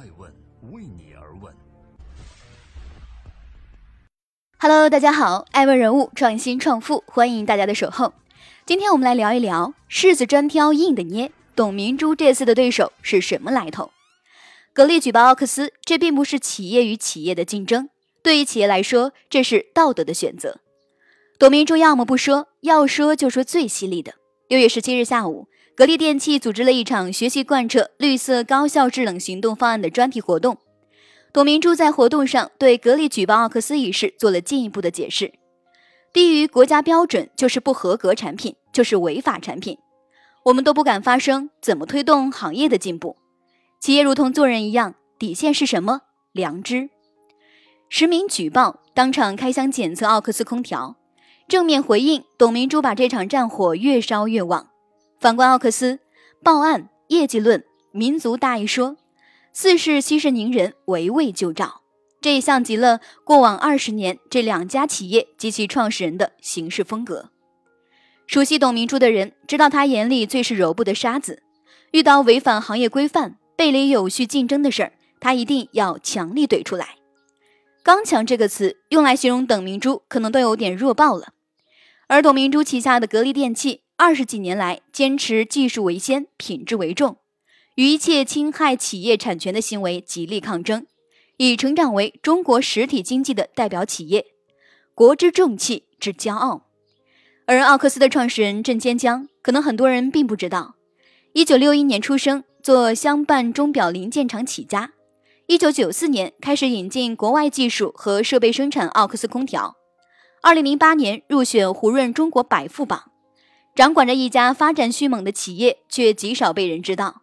爱问为你而问。Hello，大家好，爱问人物创新创富，欢迎大家的守候。今天我们来聊一聊柿子专挑硬的捏，董明珠这次的对手是什么来头？格力举报奥克斯，这并不是企业与企业的竞争，对于企业来说，这是道德的选择。董明珠要么不说，要说就说最犀利的。六月十七日下午。格力电器组织了一场学习贯彻绿色高效制冷行动方案的专题活动。董明珠在活动上对格力举报奥克斯一事做了进一步的解释：低于国家标准就是不合格产品，就是违法产品，我们都不敢发声，怎么推动行业的进步？企业如同做人一样，底线是什么？良知。实名举报，当场开箱检测奥克斯空调，正面回应董明珠把这场战火越烧越旺。反观奥克斯，报案、业绩论、民族大义说，似是息事宁人、围魏救赵，这也像极了过往二十年这两家企业及其创始人的行事风格。熟悉董明珠的人知道，他眼里最是揉不得沙子，遇到违反行业规范、背离有序竞争的事儿，他一定要强力怼出来。刚强这个词用来形容董明珠，可能都有点弱爆了。而董明珠旗下的格力电器。二十几年来，坚持技术为先、品质为重，与一切侵害企业产权的行为极力抗争，已成长为中国实体经济的代表企业，国之重器之骄傲。而奥克斯的创始人郑坚江，可能很多人并不知道，一九六一年出生，做相伴钟表零件厂起家，一九九四年开始引进国外技术和设备生产奥克斯空调，二零零八年入选胡润中国百富榜。掌管着一家发展迅猛的企业，却极少被人知道。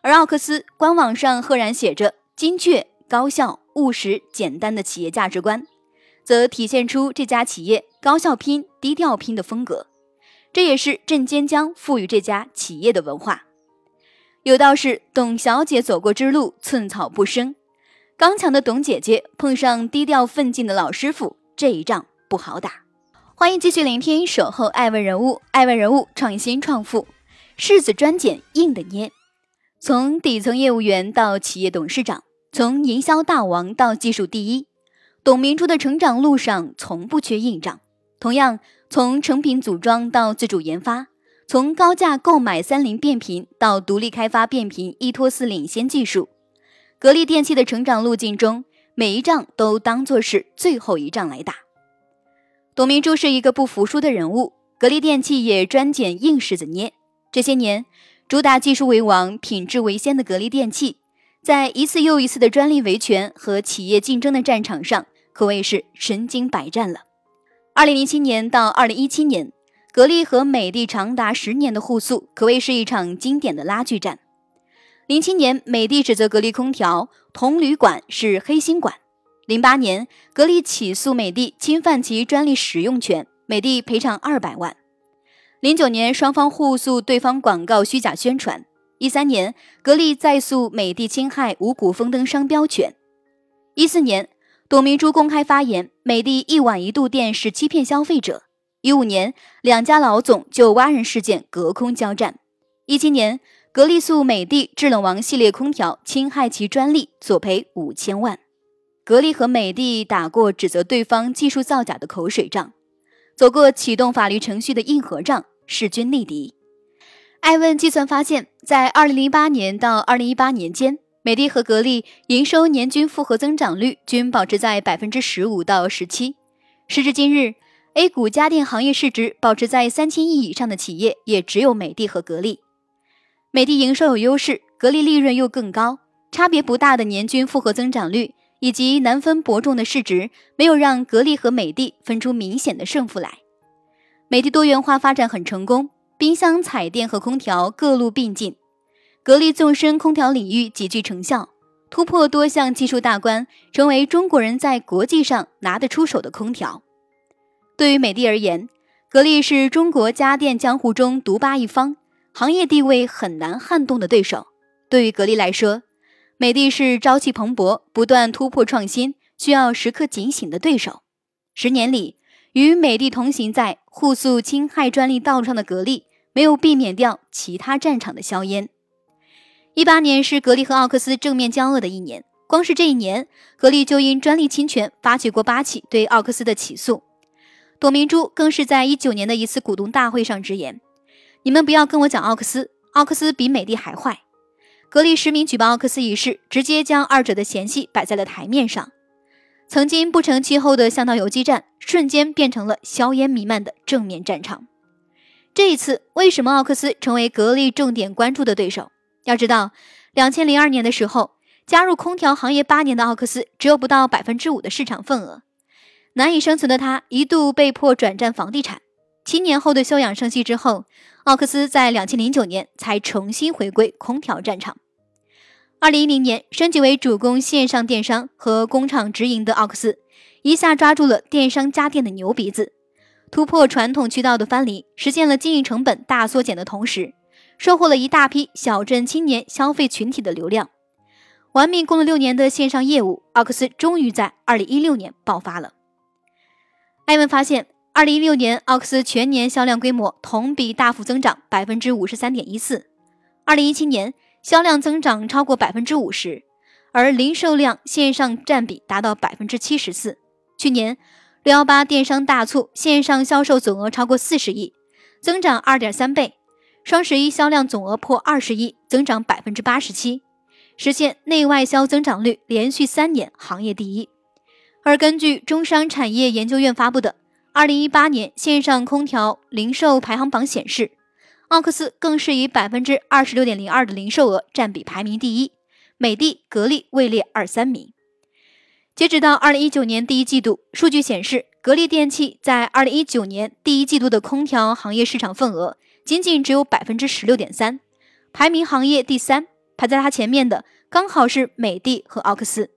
而奥克斯官网上赫然写着“精确、高效、务实、简单”的企业价值观，则体现出这家企业高效拼、低调拼的风格。这也是郑坚江赋予这家企业的文化。有道是“董小姐走过之路，寸草不生”。刚强的董姐姐碰上低调奋进的老师傅，这一仗不好打。欢迎继续聆听《守候爱问人物》，爱问人物创新创富，柿子专捡硬的捏。从底层业务员到企业董事长，从营销大王到技术第一，董明珠的成长路上从不缺硬仗。同样，从成品组装到自主研发，从高价购买三菱变频到独立开发变频一拖四领先技术，格力电器的成长路径中，每一仗都当作是最后一仗来打。董明珠是一个不服输的人物，格力电器也专捡硬柿子捏。这些年，主打技术为王、品质为先的格力电器，在一次又一次的专利维权和企业竞争的战场上，可谓是身经百战了。二零零七年到二零一七年，格力和美的长达十年的互诉，可谓是一场经典的拉锯战。零七年，美的指责格力空调铜铝管是黑心管。零八年，格力起诉美的侵犯其专利使用权，美的赔偿二百万。零九年，双方互诉对方广告虚假宣传。一三年，格力再诉美的侵害五谷丰登商标权。一四年，董明珠公开发言，美的一碗一度电是欺骗消费者。一五年，两家老总就挖人事件隔空交战。一七年，格力诉美的制冷王系列空调侵害其专利，索赔五千万。格力和美的打过指责对方技术造假的口水仗，走过启动法律程序的硬核仗，势均力敌。艾问计算发现，在二零零八年到二零一八年间，美的和格力营收年均复合增长率均保持在百分之十五到十七。时至今日，A 股家电行业市值保持在三千亿以上的企业也只有美的和格力。美的营收有优势，格力利润又更高，差别不大的年均复合增长率。以及难分伯仲的市值，没有让格力和美的分出明显的胜负来。美的多元化发展很成功，冰箱、彩电和空调各路并进；格力纵深空调领域极具成效，突破多项技术大关，成为中国人在国际上拿得出手的空调。对于美的而言，格力是中国家电江湖中独霸一方，行业地位很难撼动的对手。对于格力来说，美的是朝气蓬勃、不断突破创新、需要时刻警醒的对手。十年里，与美的同行在互诉侵害专利道路上的格力，没有避免掉其他战场的硝烟。一八年是格力和奥克斯正面交恶的一年，光是这一年，格力就因专利侵权发起过八起对奥克斯的起诉。董明珠更是在一九年的一次股东大会上直言：“你们不要跟我讲奥克斯，奥克斯比美的还坏。”格力实名举报奥克斯一事，直接将二者的嫌隙摆在了台面上。曾经不成气候的巷道游击战，瞬间变成了硝烟弥漫的正面战场。这一次，为什么奥克斯成为格力重点关注的对手？要知道，两千零二年的时候，加入空调行业八年的奥克斯只有不到百分之五的市场份额，难以生存的他一度被迫转战房地产。七年后的休养生息之后，奥克斯在两千零九年才重新回归空调战场。二零一零年升级为主攻线上电商和工厂直营的奥克斯，一下抓住了电商家电的牛鼻子，突破传统渠道的藩篱，实现了经营成本大缩减的同时，收获了一大批小镇青年消费群体的流量。玩命攻了六年的线上业务，奥克斯终于在二零一六年爆发了。艾文发现，二零一六年奥克斯全年销量规模同比大幅增长百分之五十三点一四，二零一七年。销量增长超过百分之五十，而零售量线上占比达到百分之七十四。去年六幺八电商大促线上销售总额超过四十亿，增长二点三倍；双十一销量总额破二十亿，增长百分之八十七，实现内外销增长率连续三年行业第一。而根据中商产业研究院发布的《二零一八年线上空调零售排行榜》显示。奥克斯更是以百分之二十六点零二的零售额占比排名第一，美的、格力位列二三名。截止到二零一九年第一季度，数据显示，格力电器在二零一九年第一季度的空调行业市场份额仅仅只有百分之十六点三，排名行业第三。排在他前面的刚好是美的和奥克斯。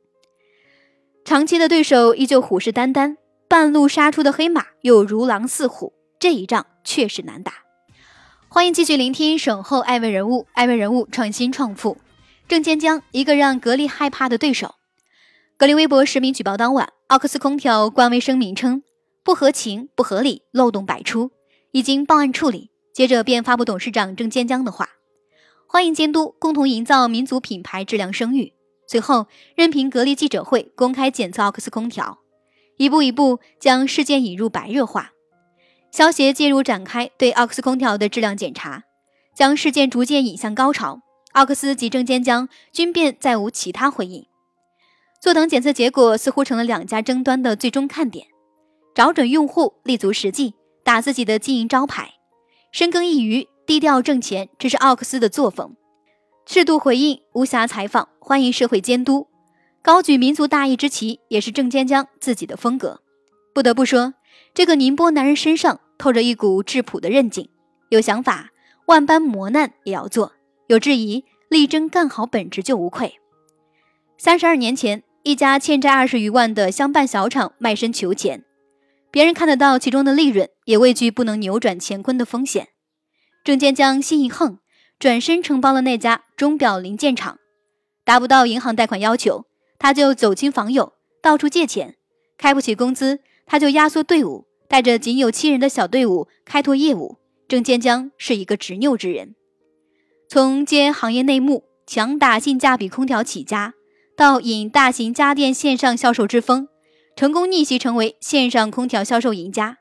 长期的对手依旧虎视眈眈，半路杀出的黑马又如狼似虎，这一仗确实难打。欢迎继续聆听《守候爱问人物》，爱问人物创新创富。郑坚江一个让格力害怕的对手。格力微博实名举报当晚，奥克斯空调官微声明称不合情、不合理，漏洞百出，已经报案处理。接着便发布董事长郑坚江的话：“欢迎监督，共同营造民族品牌质量声誉。”随后任凭格力记者会公开检测奥克斯空调，一步一步将事件引入白热化。消协介入展开对奥克斯空调的质量检查，将事件逐渐引向高潮。奥克斯及郑坚江均便再无其他回应。坐等检测结果似乎成了两家争端的最终看点。找准用户，立足实际，打自己的经营招牌，深耕一隅，低调挣钱，这是奥克斯的作风。适度回应，无暇采访，欢迎社会监督，高举民族大义之旗，也是郑坚江自己的风格。不得不说，这个宁波男人身上。透着一股质朴的韧劲，有想法，万般磨难也要做；有质疑，力争干好本职就无愧。三十二年前，一家欠债二十余万的乡办小厂卖身求钱，别人看得到其中的利润，也畏惧不能扭转乾坤的风险。郑坚江心一横，转身承包了那家钟表零件厂，达不到银行贷款要求，他就走亲访友，到处借钱；开不起工资，他就压缩队伍。带着仅有七人的小队伍开拓业务，郑坚江是一个执拗之人。从接行业内幕、强打性价比空调起家，到引大型家电线上销售之风，成功逆袭成为线上空调销售赢家。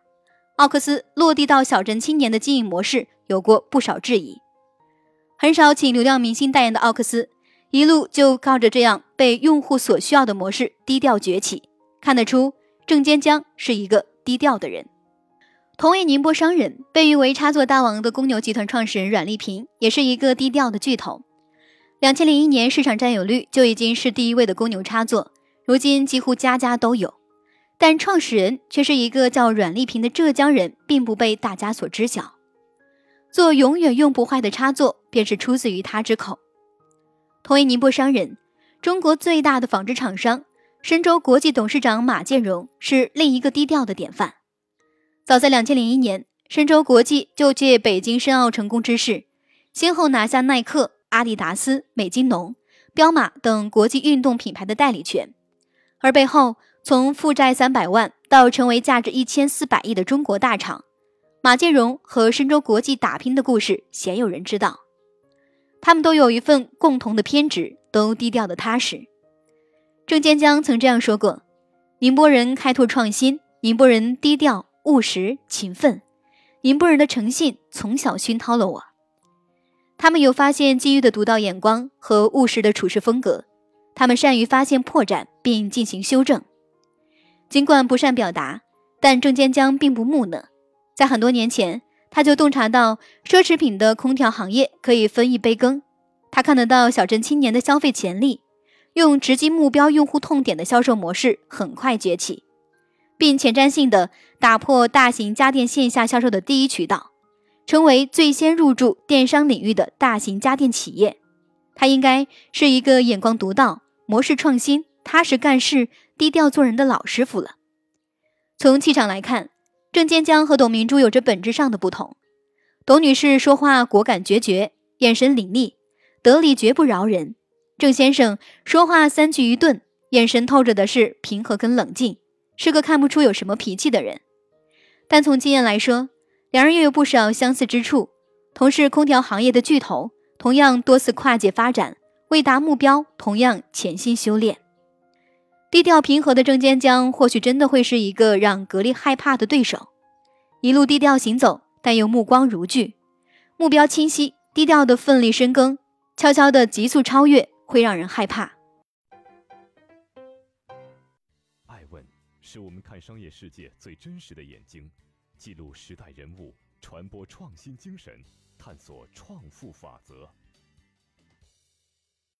奥克斯落地到小镇青年的经营模式有过不少质疑，很少请流量明星代言的奥克斯，一路就靠着这样被用户所需要的模式低调崛起。看得出，郑坚江是一个。低调的人，同为宁波商人，被誉为插座大王的公牛集团创始人阮丽萍，也是一个低调的巨头。两千零一年市场占有率就已经是第一位的公牛插座，如今几乎家家都有。但创始人却是一个叫阮丽萍的浙江人，并不被大家所知晓。做永远用不坏的插座，便是出自于他之口。同为宁波商人，中国最大的纺织厂商。深州国际董事长马建荣是另一个低调的典范。早在两千零一年，深州国际就借北京申奥成功之势，先后拿下耐克、阿迪达斯、美津浓、彪马等国际运动品牌的代理权。而背后从负债三百万到成为价值一千四百亿的中国大厂，马建荣和深州国际打拼的故事，鲜有人知道。他们都有一份共同的偏执，都低调的踏实。郑坚江曾这样说过：“宁波人开拓创新，宁波人低调务实勤奋，宁波人的诚信从小熏陶了我。他们有发现机遇的独到眼光和务实的处事风格，他们善于发现破绽并进行修正。尽管不善表达，但郑坚江并不木讷。在很多年前，他就洞察到奢侈品的空调行业可以分一杯羹。他看得到小镇青年的消费潜力。”用直击目标用户痛点的销售模式很快崛起，并前瞻性的打破大型家电线下销售的第一渠道，成为最先入驻电商领域的大型家电企业。他应该是一个眼光独到、模式创新、踏实干事、低调做人的老师傅了。从气场来看，郑坚江和董明珠有着本质上的不同。董女士说话果敢决绝，眼神凌厉，得理绝不饶人。郑先生说话三句一顿，眼神透着的是平和跟冷静，是个看不出有什么脾气的人。但从经验来说，两人又有不少相似之处。同是空调行业的巨头，同样多次跨界发展，为达目标同样潜心修炼。低调平和的郑坚江，或许真的会是一个让格力害怕的对手。一路低调行走，但又目光如炬，目标清晰，低调的奋力深耕，悄悄的急速超越。会让人害怕。爱问是我们看商业世界最真实的眼睛，记录时代人物，传播创新精神，探索创富法则。